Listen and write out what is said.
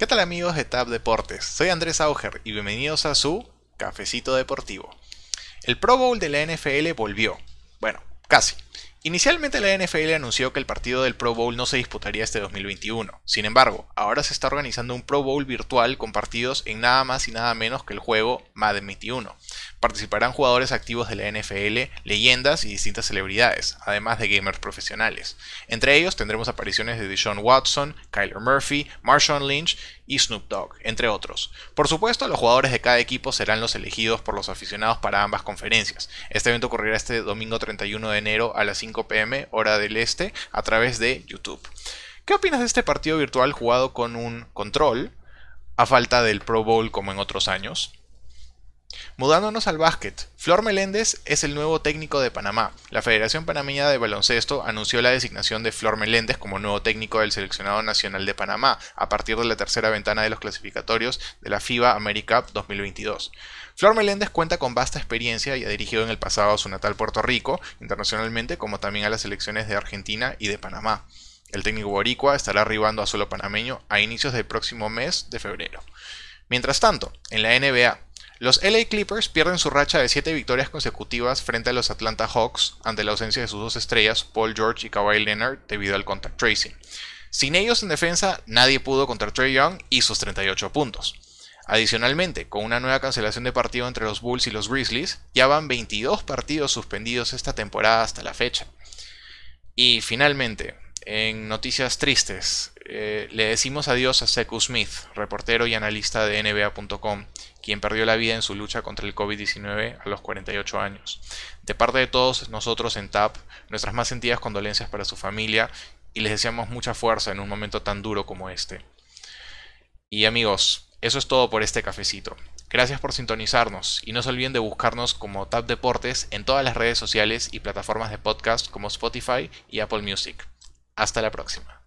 ¿Qué tal amigos de Tab Deportes? Soy Andrés Auger y bienvenidos a su Cafecito Deportivo. El Pro Bowl de la NFL volvió. Bueno, casi. Inicialmente la NFL anunció que el partido del Pro Bowl no se disputaría este 2021. Sin embargo, ahora se está organizando un Pro Bowl virtual con partidos en nada más y nada menos que el juego Madden 21. Participarán jugadores activos de la NFL, leyendas y distintas celebridades, además de gamers profesionales. Entre ellos tendremos apariciones de Deshaun Watson, Kyler Murphy, Marshawn Lynch y Snoop Dogg, entre otros. Por supuesto, los jugadores de cada equipo serán los elegidos por los aficionados para ambas conferencias. Este evento ocurrirá este domingo 31 de enero a las 5 pm, hora del este, a través de YouTube. ¿Qué opinas de este partido virtual jugado con un control, a falta del Pro Bowl como en otros años? Mudándonos al básquet, Flor Meléndez es el nuevo técnico de Panamá. La Federación Panameña de Baloncesto anunció la designación de Flor Meléndez como nuevo técnico del seleccionado nacional de Panamá a partir de la tercera ventana de los clasificatorios de la FIBA AmeriCup 2022. Flor Meléndez cuenta con vasta experiencia y ha dirigido en el pasado a su natal Puerto Rico, internacionalmente, como también a las selecciones de Argentina y de Panamá. El técnico boricua estará arribando a suelo panameño a inicios del próximo mes de febrero. Mientras tanto, en la NBA, los LA Clippers pierden su racha de 7 victorias consecutivas frente a los Atlanta Hawks ante la ausencia de sus dos estrellas, Paul George y Kawhi Leonard, debido al contact tracing. Sin ellos en defensa, nadie pudo contra Trey Young y sus 38 puntos. Adicionalmente, con una nueva cancelación de partido entre los Bulls y los Grizzlies, ya van 22 partidos suspendidos esta temporada hasta la fecha. Y finalmente, en noticias tristes, eh, le decimos adiós a Sekou Smith, reportero y analista de NBA.com, quien perdió la vida en su lucha contra el COVID-19 a los 48 años. De parte de todos nosotros en TAP, nuestras más sentidas condolencias para su familia y les deseamos mucha fuerza en un momento tan duro como este. Y amigos, eso es todo por este cafecito. Gracias por sintonizarnos y no se olviden de buscarnos como TAP Deportes en todas las redes sociales y plataformas de podcast como Spotify y Apple Music. Hasta la próxima.